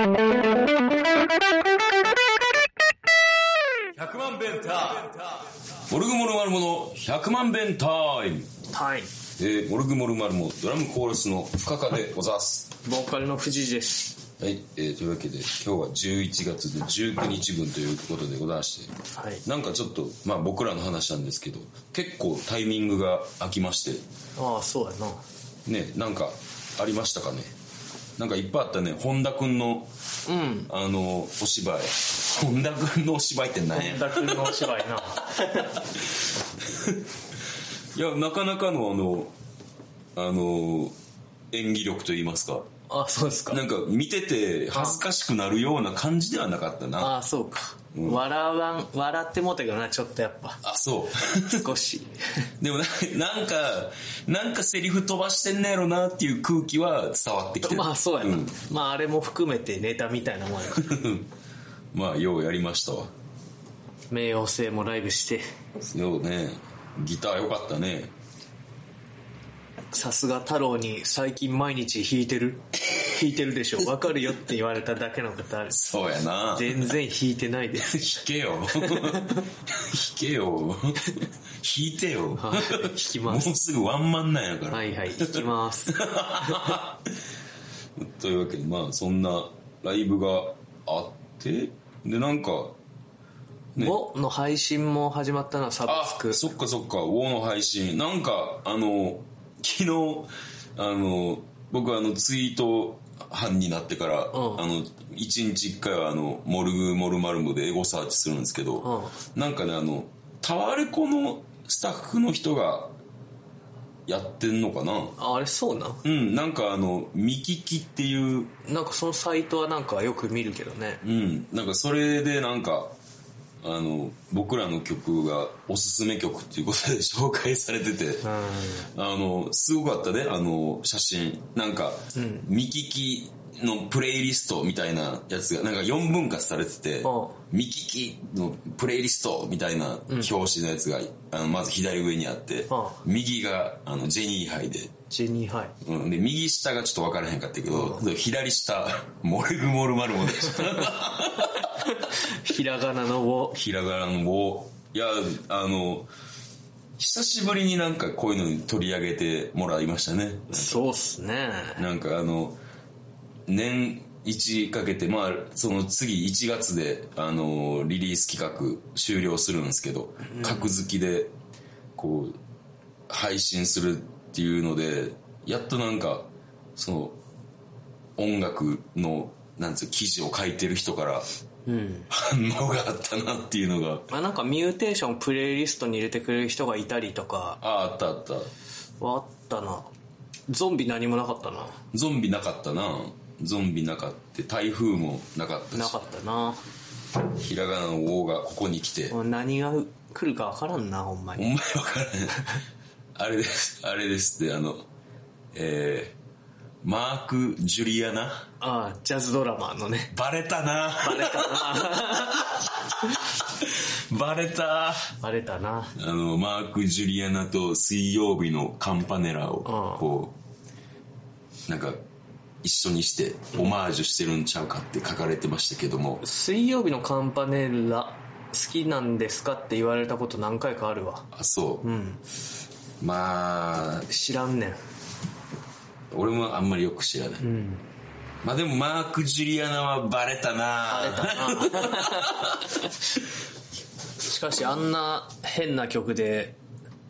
100万弁タモルグモルマルモの100万弁タイム。はい。えー、モルグモルマルモドラムコーラスの深川でございます。ボーカルの藤井です。はい、えー、というわけで今日は11月で19日分ということでございまして、はい。なんかちょっと、まあ僕らの話なんですけど、結構タイミングが空きまして、ああ、そうやな。ね、なんかありましたかね？なんかいっぱいあったね、本田くんの、うん。あの、お芝居。本田くんのお芝居って何や？本田君のお芝居な。いや、なかなかのあの、あの、演技力といいますか、あそうですか。なんか見てて恥ずかしくなるような感じではなかったな。ああ、そうか。笑わん、笑ってもうたけどな、ちょっとやっぱ。あ、そう。少し。でもななんか、なんかセリフ飛ばしてんねやろなっていう空気は伝わってきてる。まあそうやな。んまああれも含めてネタみたいなもんやから。まあ、ようやりましたわ。冥王星もライブして、ようね、ギターよかったね。さすが太郎に最近毎日弾いてる 弾いてるでしょ。わかるよって言われただけのことある。そうやな。全然弾いてないです。弾けよ。弾けよ。弾いてよ。はい弾きもうます。すぐワンマンなんやから。はいはい、弾きます。というわけで、まあ、そんなライブがあって、で、なんか、ね5の配信も始まったな、サブあスク。そっかそっか、ウォーの配信。なんか、あの、昨日、あの、僕あの、ツイート班になってから、うん。あの、一日一回はあの、モルグ、モルマルモでエゴサーチするんですけど、なんかね、あの、タワレコのスタッフの人がやってんのかな？ああれそうなうん、なんかあの、見聞きっていう、なんかそのサイトはなんかよく見るけどね。うん、なんかそれでなんか、あの、僕らの曲がおすすめ曲っていうことで 紹介されてて、うん。あの、すごかったね、あの、写真。なんか、見聞きのプレイリストみたいなやつが、なんか4分割されてて見聞きのプレイリストみたいな表紙のやつが、あのまず左上にあって右があのジェニーハイで、ジェニーハイ。うん、で、右下がちょっと分からへんかったけど、左下、モルグモルマルモでした。ひらがなのを。ひらがなのを、いや、あの、久しぶりになんかこういうのに取り上げてもらいましたね。そうっすね。なんかあの、年一かけて、まあ、その次1月で、あの、リリース企画終了するんですけど、格付きで、こう、配信するっていうので、やっとなんか、その、音楽の、なんつう、記事を書いてる人から、うん。反応があったなっていうのが、まあなんかミューテーションプレイリストに入れてくれる人がいたりとかああ、あったあった。はあったな。ゾンビ何もなかったな。ゾンビなかったな。ゾンビなかった。台風もなかったし。なかったな。ひらがなの王がここに来て、何が来るかわからんな、ほんまに。お前わからん。あれです、あれですって、あの、えー、マーク・ジュリアナ？ああ、ジャズドラマーのね。バレたなバレたな。バレたバレたな。あの、マーク・ジュリアナと水曜日のカンパネラを、こう、なんか、一緒にして、オマージュしてるんちゃうかって書かれてましたけども、水曜日のカンパネラ好きなんですかって言われたこと何回かあるわ。あ、そう。うん。まあ、知らんねん。俺もあんまりよく知らない。うん。まあでもマーク・ジュリアナはバレたなバレたな。しかしあんな変な曲で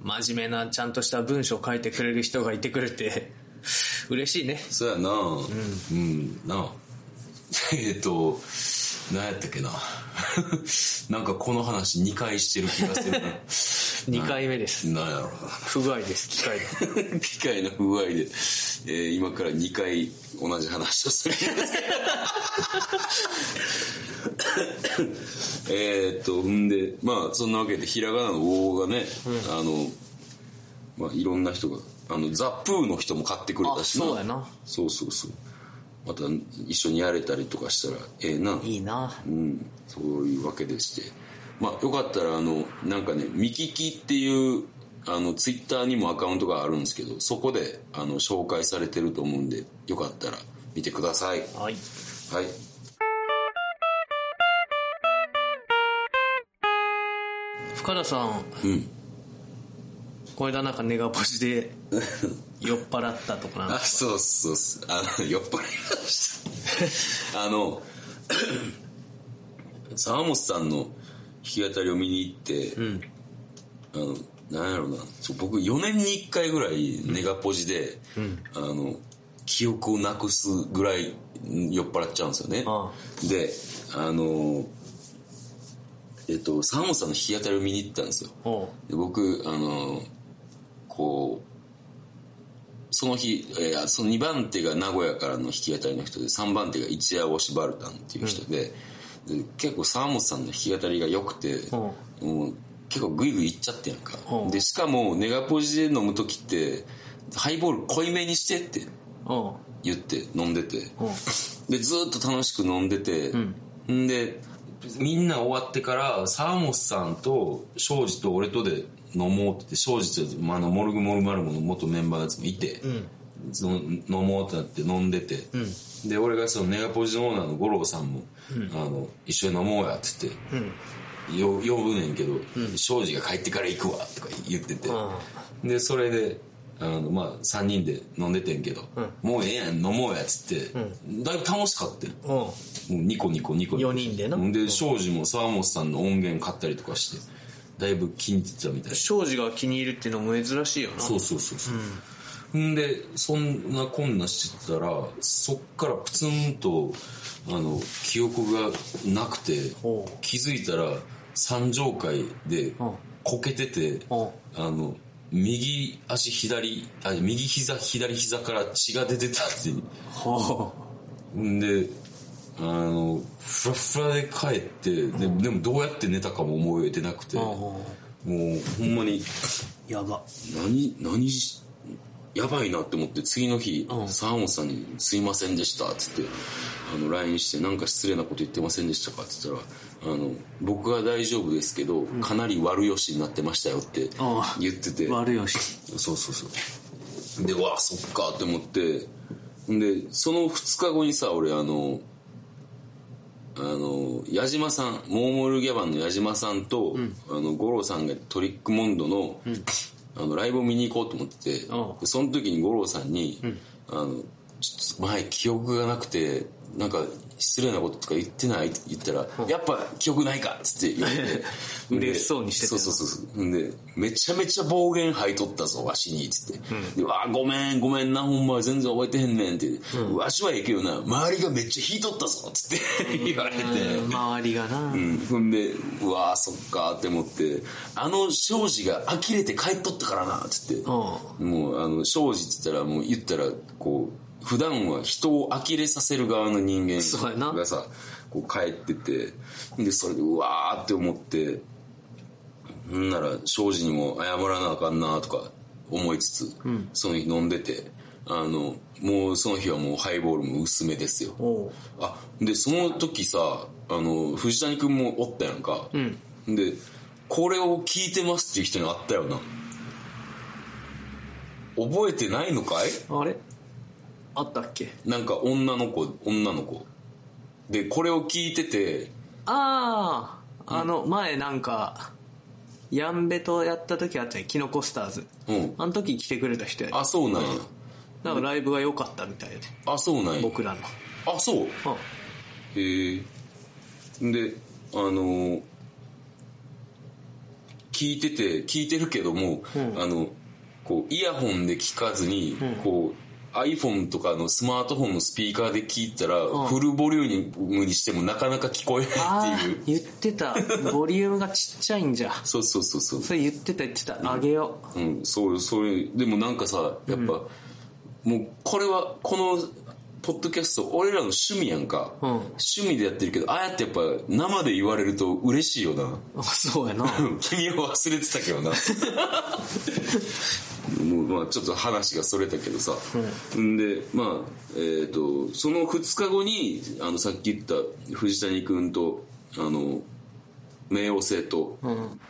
真面目なちゃんとした文章を書いてくれる人がいてくれて嬉しいね。そうやなうん、なあえっと何やったっけななんかこの話2回してる気がするな2回目です。なんやろ不具合です、機械の。な 機械の不具合で、えー今から2回同じ話をするんですけどえーっと、んで、まあ、そんなわけで、ひらがなの王がね、あの、まあ、いろんな人が、あの、ザ・プーの人も買ってくれたしそうやなそうそうそう。また、一緒にやれたりとかしたら、ええな。いいな。うん、そういうわけでして。まあ、よかったら、あの、なんかね、見聞きっていう、あの、ツイッターにもアカウントがあるんですけど、そこで、あの、紹介されてると思うんで、よかったら見てください。はい。はい。深田さん、うん。これだなんかネガポジで 酔っ払ったとかなんあ、そうそうそう。あの、酔っ払いました。あの、沢本さんのき語りを見に行って、うん。あのなんやろうな。そう僕4年に1回ぐらいネガポジで、あの記憶をなくすぐらい酔っ払っちゃうんですよね。あであのえっと沢本さんの弾き語りを見に行ったんですよ。で僕あのこうその日、えーその2番手が名古屋からの弾き語りの人で3番手が一夜押しバルタンっていう人で,、で結構沢本さんの弾き語りが良くて、もう結構グイグイいっちゃってやんか、うん。でしかもネガポジで飲む時ってハイボール濃いめにしてって言って飲んでて。でずーっと楽しく飲んでて、ん。でみんな終わってから沢本さんと庄司と俺とで飲もうって庄司と、まあ、モルグモルマルモの元メンバーのやつもいて、その飲もうってなって飲んでて、で俺がそのネガポジのオーナーの五郎さんも、あの一緒に飲もうやって言って、よ呼ぶねんけど庄司、が帰ってから行くわとか言ってて、でそれであのまあ3人で飲んでてんけど、もうええやん飲もうやっつって、だいぶ楽しかったよもうニコニコニコニコ。4人でな。で庄司も沢本さんの音源買ったりとかしてだいぶ気に入ってたみたい。庄司が気に入るっていうのも珍しいよな。そうそうそうそう、ん、でそんなこんなしてたらそっからプツンとあの記憶がなくて気づいたら三条会でうん。こけててあの右足左あ右膝左膝から血が出てたってほんであのフラフラで帰ってででもどうやって寝たかも思えてなくて。うもうほんまにやば。何何しやばいなって思って次の日うん。沢本さんに「すいませんでした」っつってあの LINE して「なんか失礼なこと言ってませんでしたか?」っつったらあの「僕は大丈夫ですけどかなり悪よしになってましたよ」ってああ。言ってて。悪よし。そうそうそう。でうわそっかって思って。んでその2日後にさ俺あのあの矢島さんモーモルギャバンの矢島さんと、あの五郎さんがトリックモンドの,、あのライブを見に行こうと思ってて、その時に五郎さんに、あのちょっと前記憶がなくてなんか失礼なこととか言ってない？って言ったら、やっぱ記憶ないかっつって言って。嬉しそうにしてたよそうそうそう。んでめちゃめちゃ暴言吐いとったぞわしにっつって、でわごめんごめんなほんま全然覚えてへんねんって、わしはええけどな周りがめっちゃ引いとったぞっつって。言われて、周りがな、うん、ほんでうわーそっかって思って。あの庄司が呆れて帰っとったからなっつって、もうあの庄司って言ったらもう言ったらこう普段は人を呆れさせる側の人間がさこう帰っててでそれでうわーって思ってんなら庄司にも謝らなあかんなとか思いつつ、その日飲んでてあのもうその日はもうハイボールも薄めですよ。あでその時さあの藤谷君もおったやんか、でこれを聞いてますっていう人に会ったよな。覚えてないのかい？あれ？あったっけ？なんか女の子女の子。でこれを聞いててあああの前なんかヤンベとやった時あったねキノコスターズ。うん。あの時来てくれた人やあそうなんや。なんかライブが良かったみたいで。あそうなんや。僕らの。あそう。うん。へえであのー聞いてて聞いてるけども、あのこうイヤホンで聞かずに、こう iPhone とかのスマートフォンのスピーカーで聞いたら、フルボリュームにしてもなかなか聞こえあないっていう。あ言ってた。ボリュームがちっちゃいんじゃ。そうそうそうそう。それ言ってた言ってた。あげよう。ん、そうそういうでもなんかさやっぱ、もうこれはこのポッドキャスト俺らの趣味やんか、うん。趣味でやってるけどああやってやっぱ生で言われると嬉しいよな。うあそうやな。君は忘れてたけどな。もうまあちょっと話がそれたけどさ、ん、でまあえっ、とその2日後にあのさっき言った藤谷君とあの冥王星と、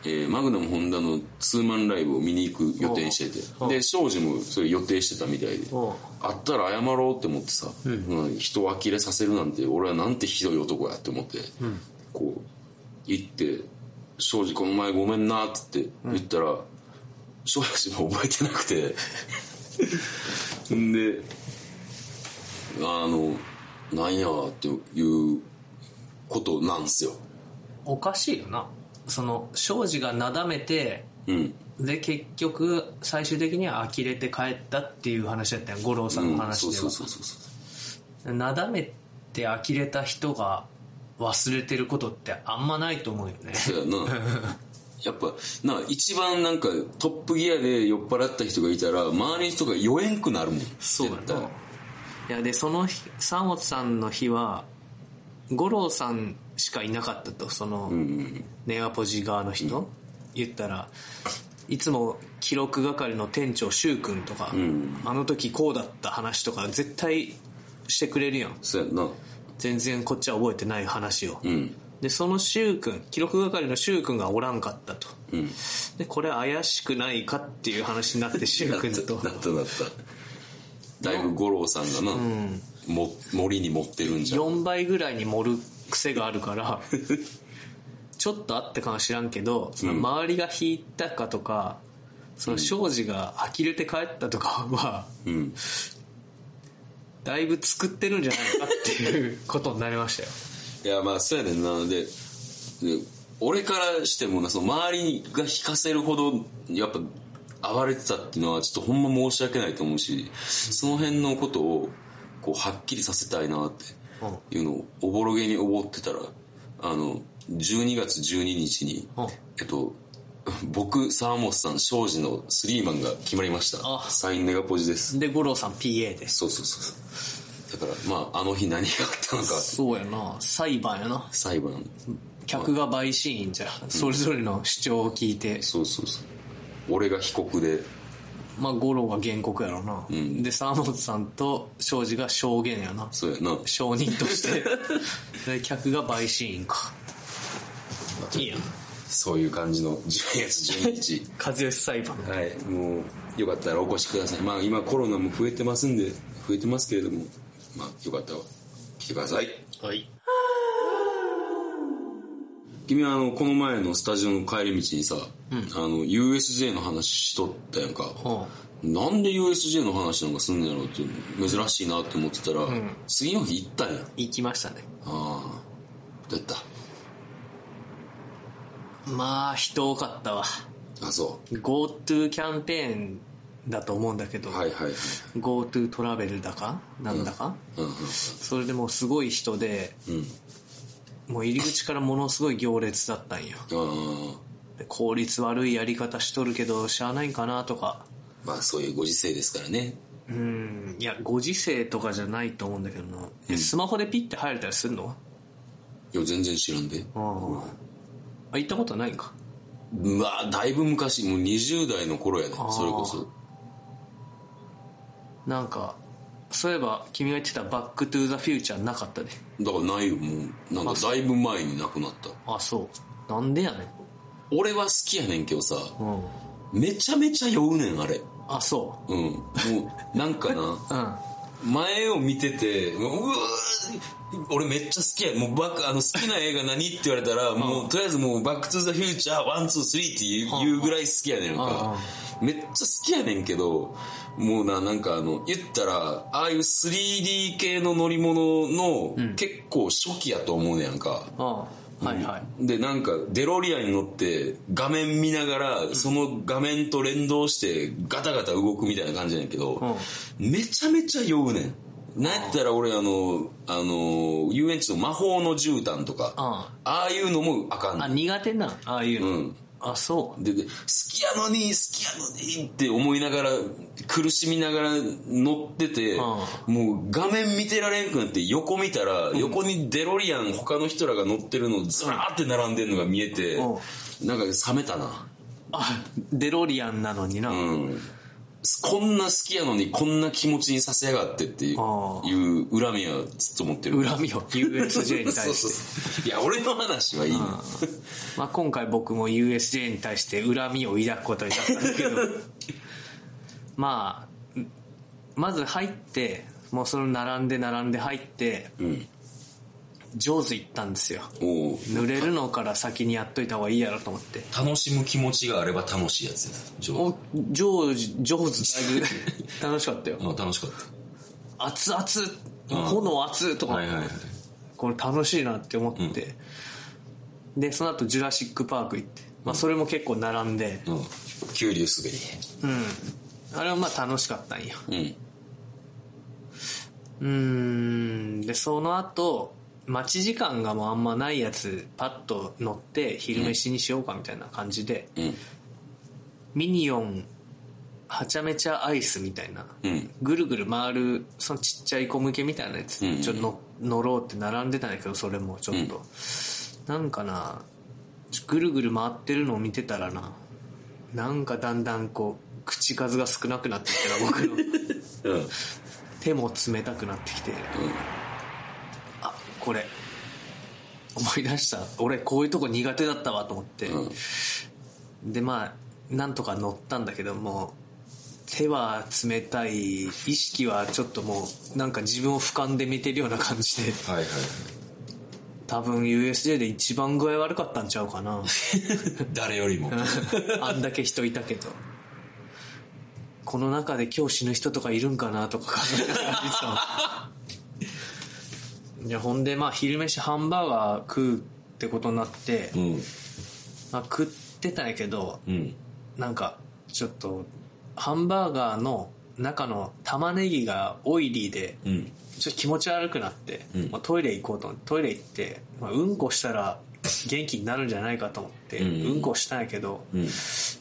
えーマグナムホンダのツーマンライブを見に行く予定してて。うんで庄司もそれ予定してたみたいで。うん。あったら謝ろうって思ってさ、うん。人を呆れさせるなんて俺はなんてひどい男やって思って、こう行って庄司この前ごめんな」っつって言ったら庄司も覚えてなくて。ん であのなんやっていうことなんすよおかしいよな。その庄司がなだめてうん。で結局最終的には呆れて帰ったっていう話だったよ。五郎さんの話では、そうそうそうそうなだめて呆れた人が忘れてることってあんまないと思うよね。そうやな。やっぱな一番なんかトップギアで酔っ払った人がいたら周りの人が酔えんくなるもん。そうだな。いやでその日三本さんの日は五郎さんしかいなかったとその、ネガポジ側の人、言ったらいつも記録係の店長柊君とか、ん。あの時こうだった話とか絶対してくれるやん。そうやな。全然こっちは覚えてない話を、うん。でその柊君記録係の柊君がおらんかったと。うん。でこれ怪しくないかっていう話になって 柊君と。なったなった。だいぶ五郎さんがな、も森に持ってるんじゃ。ん4倍ぐらいに盛る癖があるから ちょっとあったかもしらんけどその周りが引いたかとか、その庄司が呆れて帰ったとかはうん。だいぶ作ってるんじゃないかっていうことになりましたよ。いやまあそうやねんな。でで俺からしてもなその周りが引かせるほどやっぱ暴れてたっていうのはちょっとほんま申し訳ないと思うしその辺のことをこうはっきりさせたいなっていうのをおぼろげに思ってたらあの12月12日にうん。えっと僕沢本さん庄司のスリーマンが決まりました。あ。サインネガポジです。で五郎さん PA で。すそうそうそうそう。だからまああの日何があったのか。そうやな。裁判やな。裁判。客が陪審員じゃ。それぞれの主張を聞いて、そうそうそう。俺が被告でまあ五郎が原告やろな、で沢本さんと庄司が証言やな。そうやな。証人として。で客が陪審員か。いいやん。そういう感じの12月12日和義裁判。はい。もうよかったらお越しください。まあ今コロナも増えてますんで増えてますけれどもまあよかったら来てください。はい君はあのこの前のスタジオの帰り道にさ、あの USJ の話しとったやんか、うんなんで USJ の話なんかすんのやろうって珍しいなって思ってたら、次の日行ったん。や行きましたね。ああ。どうやっまあ人多かったわ。たあそ GoTo キャンペーンだと思うんだけど、うはいはいはい。GoTo トラベルだかなんだか、うんうん。それでもうすごい人でうんもう入り口からものすごい行列だったんよ。効率悪いやり方しとるけどしゃあないんかなとか。まあそういうご時世ですからね。うん。いやご時世とかじゃないと思うんだけどな、えスマホでピッて入れたりするの？いや全然知らんで。ああ。あ行ったことないんか？うわだいぶ昔。もう20代の頃やねあーそれこそ。なんかそういえば君が言ってた「バック・トゥ・ザ・フューチャー」なかったで。だからないよ。もうなんかだいぶ前に亡くなった。あそう。なんでやねん。俺は好きやねんけどさうん。めちゃめちゃ酔うねんあれ。あそう。ん。もうなんかな。う うん。前を見ててうわー俺めっちゃ好きや。もうバックあの好きな映画何って言われたらもうとりあえずもう「バック・トゥ・ザ・フューチャー123」って言う言うぐらい好きやねんか。めっちゃ好きやねんけどもうななんかあの言ったらああいう 3D 系の乗り物の結構初期やと思うねやんか、はいはい。でなんかデロリアンに乗って画面見ながらその画面と連動してガタガタ動くみたいな感じやねんけど、めちゃめちゃ酔うねんなんやったら俺あのあの遊園地の魔法の絨毯とかああ。あいうのもあかんあねん。苦手な。んああいうの、うん。あそう。でで好きやのに好きやのにって思いながら苦しみながら乗ってて、もう画面見てられんくなって横見たら、横にデロリアン他の人らが乗ってるのずらーって並んでるのが見えて、うなんか冷めたな。あデロリアンなのにな、うんこんな好きやのにこんな気持ちにさせやがってっていう恨みはずっと持ってる。恨みを USJ に対して。そうそういや俺の話はいいの。まあ、今回僕も USJ に対して恨みを抱くことになったんだけど。まあまず入ってもうその並んで並んで入ってうん上手行ったんですよ。濡れるのから先にやっといた方がいいやろと思って。楽しむ気持ちがあれば楽しいやつや上お上手上手だいぶ。楽しかったよ。あ楽しかっ熱々。炎熱とか、たはいはいはい。これ楽しいなって思って、でその後ジュラシック・パーク行って、まあ、それも結構並んで。うん。急流滑り。うん。あれはまあ楽しかったんよ。うん。うーん。でその後待ち時間がもうあんまないやつパッと乗って昼飯にしようかみたいな感じで、うん。ミニオンはちゃめちゃアイスみたいな、うん。ぐるぐる回るそのちっちゃい小向けみたいなやつ、うん。ちょっとの乗ろうって並んでたんだけどそれもちょっと、なんかなぐるぐる回ってるのを見てたらななんかだんだんこう口数が少なくなってきてな僕のうん。手も冷たくなってきて。あこれ。思い出した。俺こういうとこ苦手だったわと思って、うん。でまあなんとか乗ったんだけども手は冷たい意識はちょっともうなんか自分を俯瞰で見てるような感じで。はいはい多分 USJ で一番具合悪かったんちゃうかな。誰よりも。あんだけ人いたけど。この中で今日死ぬ人とかいるんかなとか考えながらいやほんでまあ昼飯ハンバーガー食うってことになって、うん。まあ、食ってたんやけどうん。なんかちょっとハンバーガーの中の玉ねぎがオイリーでうん。ちょっと気持ち悪くなって、うん。まあ、トイレ行こうと思ってトイレ行って、まあ、うんこしたら元気になるんじゃないかと思って、ううんん、こしたんやけど、うん。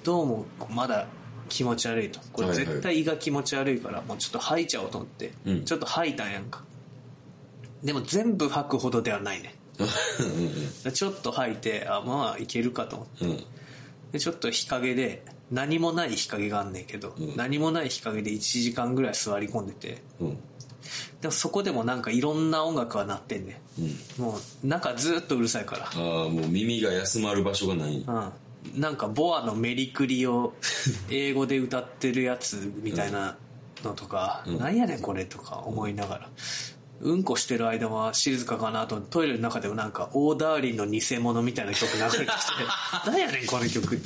どうもまだ気持ち悪いと。これはいはい。絶対胃が気持ち悪いからもうちょっと吐いちゃおうと思って、うん。ちょっと吐いたんやんかでも全部吐くほどではないね。ちょっと吐いてあまあいけるかと思って。うん。うんでちょっと日陰で何もない日陰があんねんけど、うん。何もない日陰で1時間ぐらい座り込んでて。うん。でもそこでもなんかいろんな音楽は鳴ってんねうん。んもう中ずっとうるさいかああもう耳が休まる場所がない。らうん。なんかボアのメリクリを 英語で歌ってるやつみたいなのとか、うん。なんやねんこれとか思いながらうんこしてる間は静かかなとトイレの中でもなんかオーダーリンの偽物みたいな曲流れてきてなんやねんこの曲。うん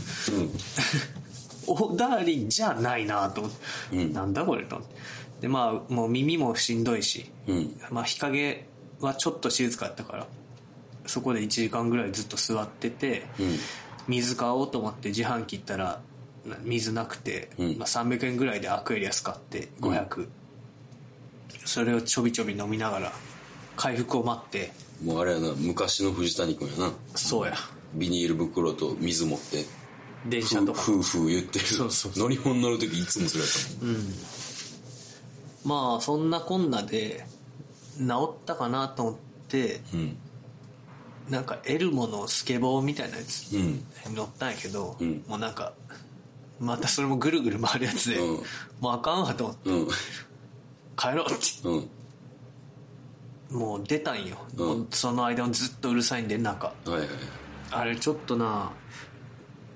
オーダーリンじゃないなと思って、うんなんだこれとでまあもう耳もしんどいし、うん。まあ、日陰はちょっと静かだったからそこで1時間ぐらいずっと座ってて、うん水買おうと思って自販機行ったらな水なくて、うん。まあ、300円ぐらいでアクエリアス買って500、それをちょびちょび飲みながら回復を待って。もうあれやな昔の藤谷君やな。そうや。ビニール袋と水持って。ふ電車とか。ふうふう言ってる。そうそうそ乗り物乗る時いつもそれやったもん。まあそんなこんなで治ったかなと思ってうん。なんかエルモのスケボーみたいなやつうん。乗ったんやけど、うん。もうなんかまたそれもぐるぐる回るやつで、うん。もうあかんわと思って。うん帰ろう。ってうん。もう出たんよ、うん。その間もずっとうるさいんで中。はいはいあれちょっとな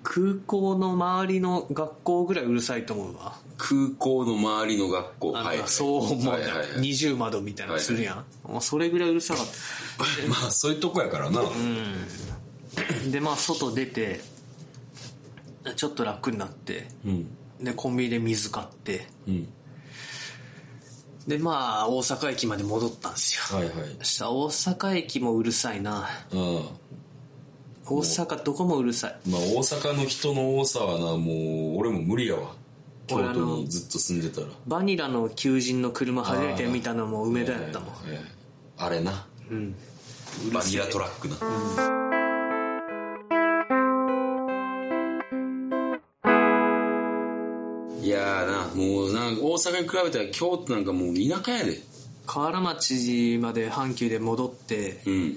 空港の周りの学校ぐらいうるさいと思うわ。空港の周りの学校。はいはい。そう思う、はいはいはい。二重窓みたいなのするやん、もうそれぐらいうるさかった。まあそういうとこやからな。でまあ外出てちょっと楽になって。うん。でコンビニで水買って。うんでまあ大阪駅まで戻ったんですよ。はいはい。そしたら大阪駅もうるさいな。あ大阪どこもうるさい。まあ大阪の人の多さはなもう俺も無理やわ。京俺あの都にずっと住んでたら。バニラの求人の車初めて見たのも梅田やったもん、ええええあれな。うん。バニラトラックないやーな。もうな大阪に比べたら京都なんかもう田舎やで。河原町まで阪急で戻ってうん。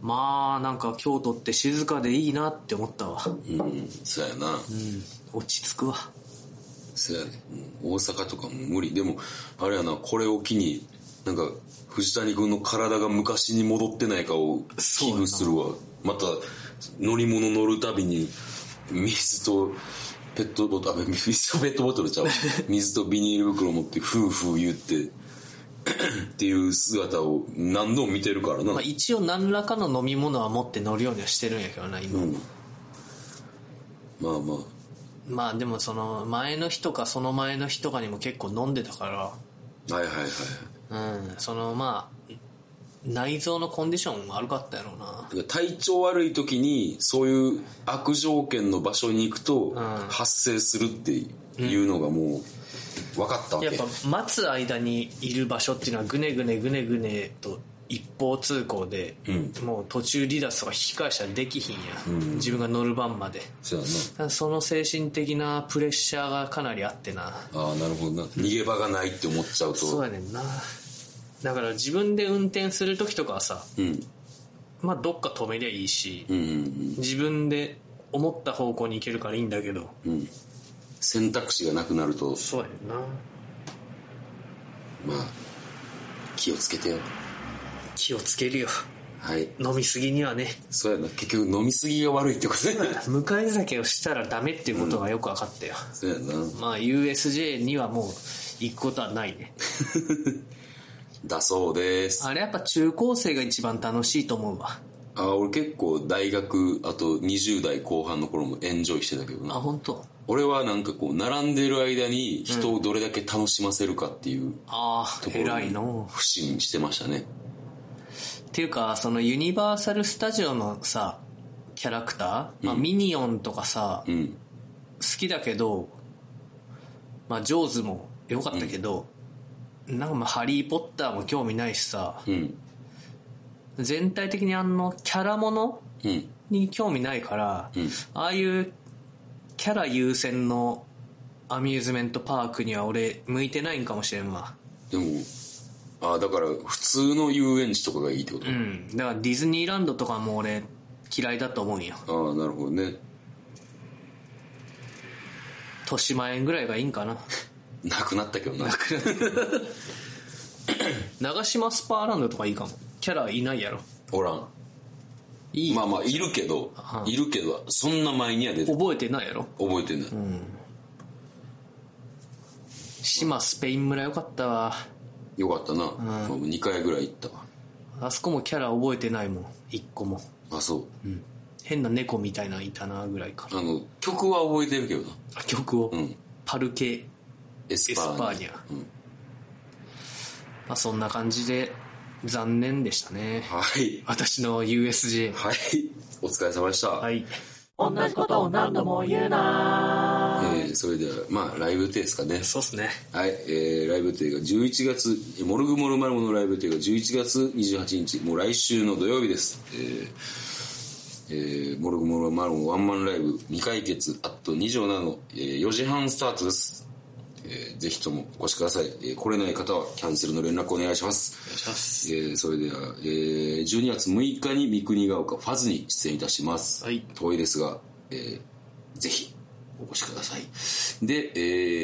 まあなんか京都って静かでいいなって思ったわ。うん。そうやな。うん。落ち着くわ。そうやね大阪とかも無理。でもあれやなこれを機になんか藤谷君の体が昔に戻ってないかを危惧するわ。また乗り物乗るたびに水とペットボトルあ水とペットボトルちゃう？水とビニール袋持ってフーフー言って っていう姿を何度も見てるからな、まあ、一応何らかの飲み物は持って乗るようにはしてるんやけどな今、うん。まあまあ。まあでもその前の日とかその前の日とかにも結構飲んでたかはいはいはいらうんそのまあ内臓のコンディション悪かったやろうな。体調悪い時にそういう悪条件の場所に行くとん。発生するっていうのがもう分かったわけ、やっぱ待つ間にいる場所っていうのはぐねぐねぐねぐねと一方通行で、うん。もう途中離脱とか引き返したらできひんや、自分が乗る番まで。その精神的なプレッシャーがかなりあってな。なああなるほどな。逃げ場がないって思っちゃうと。そうやねんなだから自分で運転する時とかはさうん。まあどっか止めりゃいいし、うんうん自分で思った方向に行けるからいいんだけど。うん。うん選択肢がなくなるとそうやな。まあ気をつけてよ。気をつけるよ。はい。飲みすぎにはね。そうやな。結局飲みすぎが悪いってことね迎え酒をしたらダメっていうことがよく分かったよ、そうやな。まあ USJ にはもう行くことはないね だそうです。あれやっぱ中高生が一番楽しいと思うわ。あ俺結構大学あと20代後半の頃もエンジョイしてたけどあな本当？俺はなんかこう並んでる間に人をどれだけ楽しませるかっていうああところ偉いの不信してましたね。っていうかそのユニバーサル・スタジオのさキャラクター、まあ、ミニオンとかさ、うん。好きだけどまあジョーズも良かったけど、なんかまあハリー・ポッターも興味ないしさ。うん。全体的にあのキャラものうん。に興味ないから、うん。ああいうキャラ優先のアミューズメントパークには俺向いてないんかもしれんわ。でもあだから普通の遊園地とかがいいってこと、うん。だからディズニーランドとかも俺嫌いだと思うんよ。ああなるほどね。豊島園ぐらいがいいんかななくなったけどな。長島スパーランドとかいいかも。キャラいないやろ。おらん。いい、まあまあいるけどはいるけどそんな前には出て覚えてないやろ。覚えてない、島スペイン村よかったわ。よかったな、2回ぐらい行ったわ。あそこもキャラ覚えてないもん。一個も。あそう、変な猫みたいなのいたなぐらいかな。あの曲は覚えてるけどな。あ曲を、うん。パルケエスエスパーニャパーニャ、うん。まあ、そんな感じで残念でしたね。はい。私の USJ はい。お疲れ様でした、はい。同じことを何度も言うな。えーそれではまあライブ予定ですかね。そうっすね。はい、えーライブ予定が11月モルグモルマルモのライブ予定が11月28日もう来週の土曜日です。えーえーモルグモルマルモワンマンライブ未解決あと2条なの、えー4時半スタートです、えーぜひともお越しください、えー来れない方はキャンセルの連絡お願いします。お願いします。えーそれでは、えー12月6日に三国ヶ丘ファズに出演いたします、はい。遠いですが、えーぜひお越しください。で、え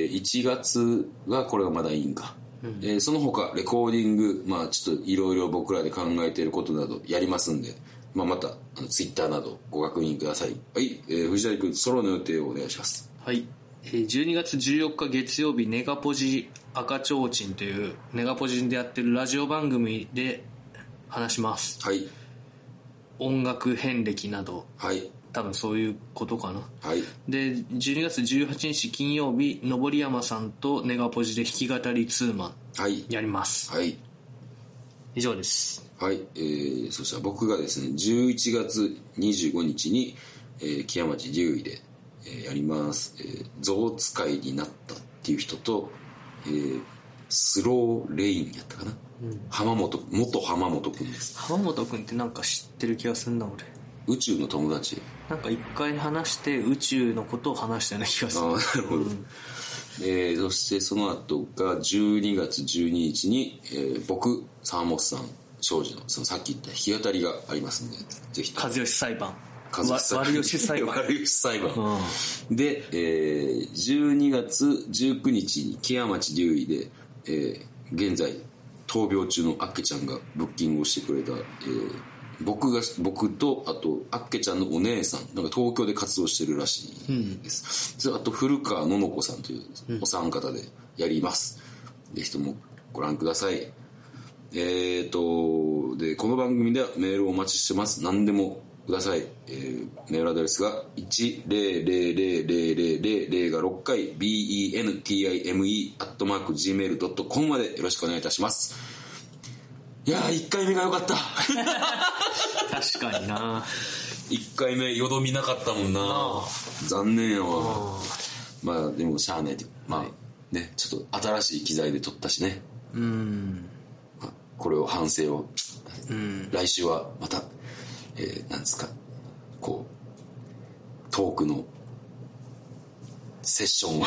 ー1月はこれがまだいいんか、えーその他レコーディングまあちょっといろいろ僕らで考えていることなどやりますんで、まあ、またあのツイッターなどご確認ください。はい、えー藤谷君ソロの予定をお願いします。はい。えー12月14日月曜日ネガポジ赤ちょうちんというネガポジでやってるラジオ番組で話します。はい。音楽遍歴など。はい。多分そういうことかな。はい。で12月18日金曜日登山さんとネガポジで弾き語りツーマンはい。やります。はい。以上です。はい、えー、そしたら僕がですね11月25日に、えー、木屋町竜医で、えーやります、えー、象使いになったっていう人と、えー、スローレインやったかな、浜本元浜本君です。浜本君ってなんか知ってる気がすんな俺。宇宙の友達？なんか一回話して宇宙のことを話したような気がする。ああなるほど、えーそしてその後が12月12日に、えー僕沢本さん庄司のそのさっき言った弾き語りがありますんでぜひとも。和義裁判和義裁判わ悪吉裁判。悪吉裁判。うん。で、えー12月19日に木屋町竜医で、えー現在闘病中のあっけちゃんがブッキングをしてくれた、えー僕が僕とあとあっけちゃんのお姉さんなんか東京で活動してるらしいです、それあと古川のの子さんというお三方でやります、ぜひともご覧ください。えーと、で、この番組ではメールをお待ちしてます。何でもください。えーメールアドレスが1000000が6回 bentime アットマーク gmail.com までよろしくお願いいたします。いやー、1回目が良かった。確かにな。1回目よどみなかったもんな。残念やわ。まあでもしゃあないと。まあねちょっと新しい機材で撮ったしね、うん。まあこれを反省を。うん。来週はまた、えーなんですかこうトークのセッションを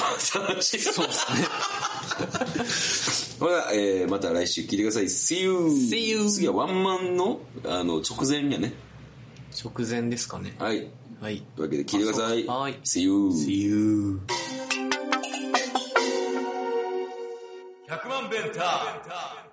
楽しみそうですね。ほら、えーまた来週聞いてください。See you! See you 次はワンマンのあの直前やね。直前ですかね。はい。はい。というわけで聞いてください。はい。See you! you 100万ベンター